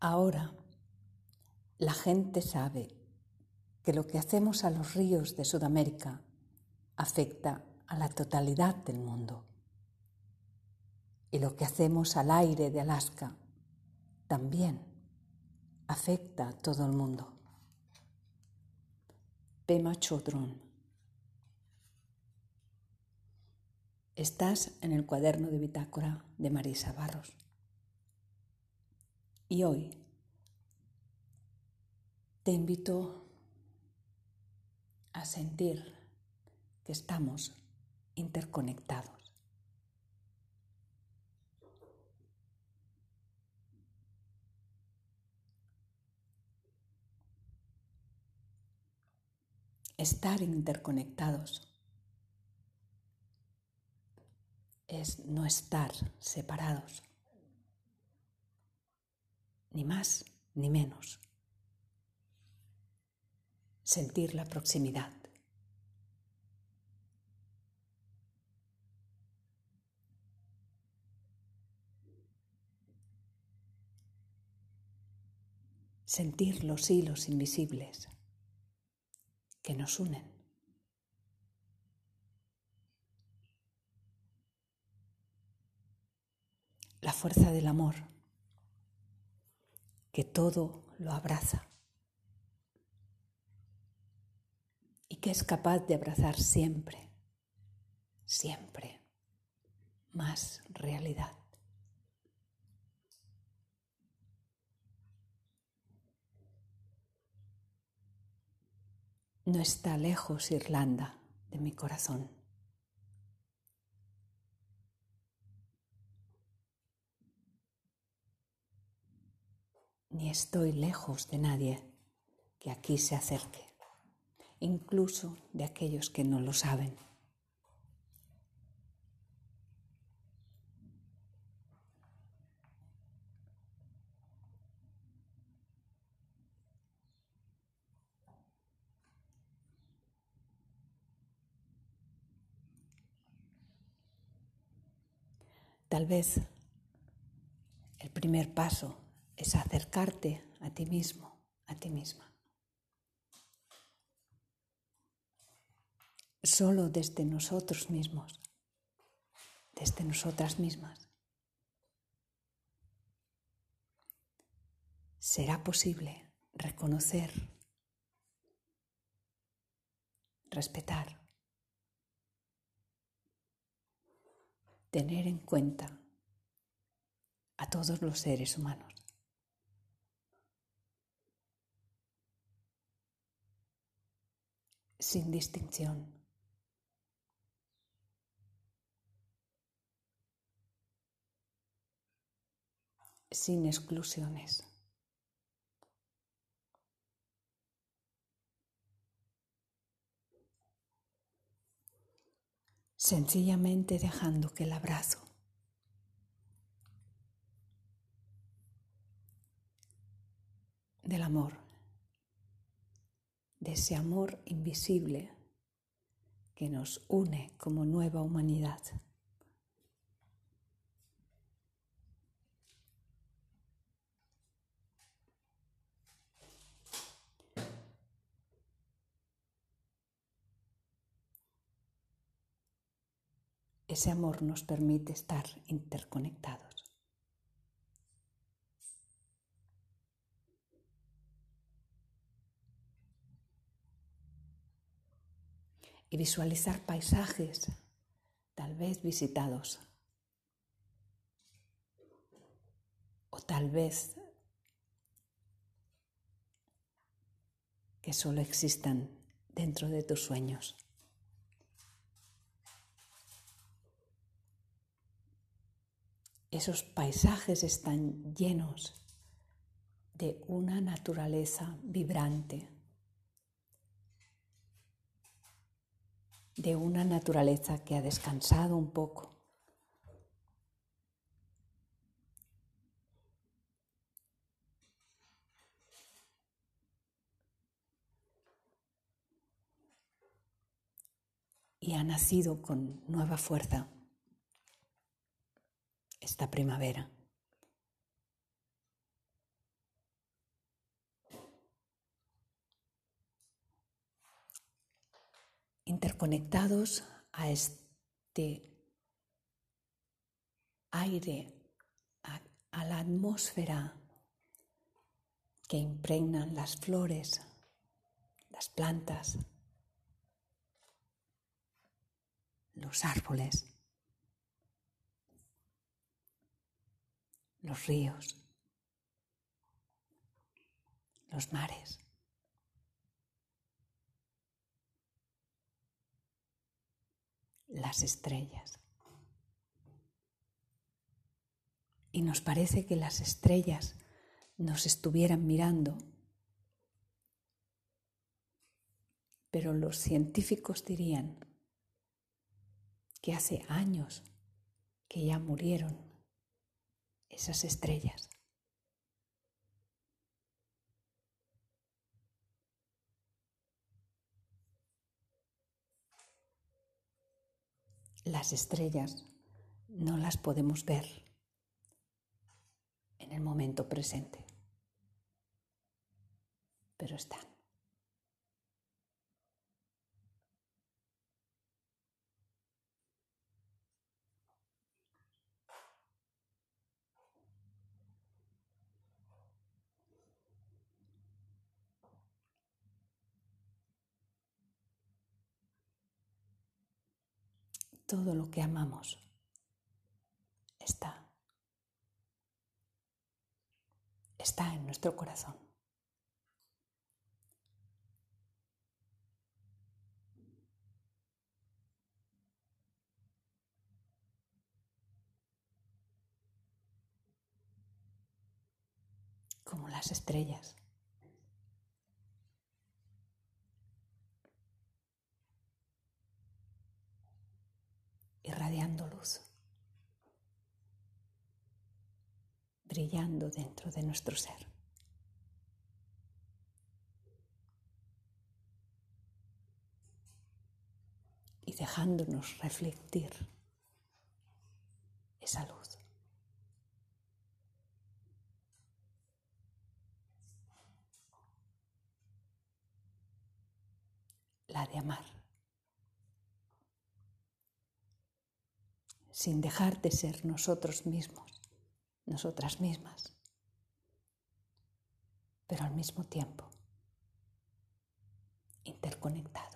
Ahora la gente sabe que lo que hacemos a los ríos de Sudamérica afecta a la totalidad del mundo. Y lo que hacemos al aire de Alaska también afecta a todo el mundo. Pema Chodron. Estás en el cuaderno de bitácora de Marisa Barros. Y hoy te invito a sentir que estamos interconectados. Estar interconectados es no estar separados, ni más ni menos. Sentir la proximidad. Sentir los hilos invisibles que nos unen. La fuerza del amor que todo lo abraza y que es capaz de abrazar siempre, siempre más realidad. No está lejos Irlanda de mi corazón. Ni estoy lejos de nadie que aquí se acerque, incluso de aquellos que no lo saben. Tal vez el primer paso es acercarte a ti mismo, a ti misma. Solo desde nosotros mismos, desde nosotras mismas, será posible reconocer, respetar tener en cuenta a todos los seres humanos. Sin distinción. Sin exclusiones. sencillamente dejando que el abrazo del amor, ese amor invisible que nos une como nueva humanidad. Ese amor nos permite estar interconectados. Y visualizar paisajes tal vez visitados o tal vez que solo existan dentro de tus sueños. esos paisajes están llenos de una naturaleza vibrante, de una naturaleza que ha descansado un poco. Y ha nacido con nueva fuerza esta primavera. Interconectados a este aire, a, la atmósfera que impregnan las flores, las plantas, los árboles, los ríos, los mares. Las estrellas. Y nos parece que las estrellas nos estuvieran mirando, pero los científicos dirían que hace años que ya murieron esas estrellas. Las estrellas no las podemos ver en el momento presente, pero están. Todo lo que amamos está. Está en nuestro corazón. Como las estrellas. irradiando luz, brillando dentro de nuestro ser. Y dejándonos reflectir esa luz. La de amar. sin dejar de ser nosotros mismos, nosotras mismas, pero al mismo tiempo interconectados.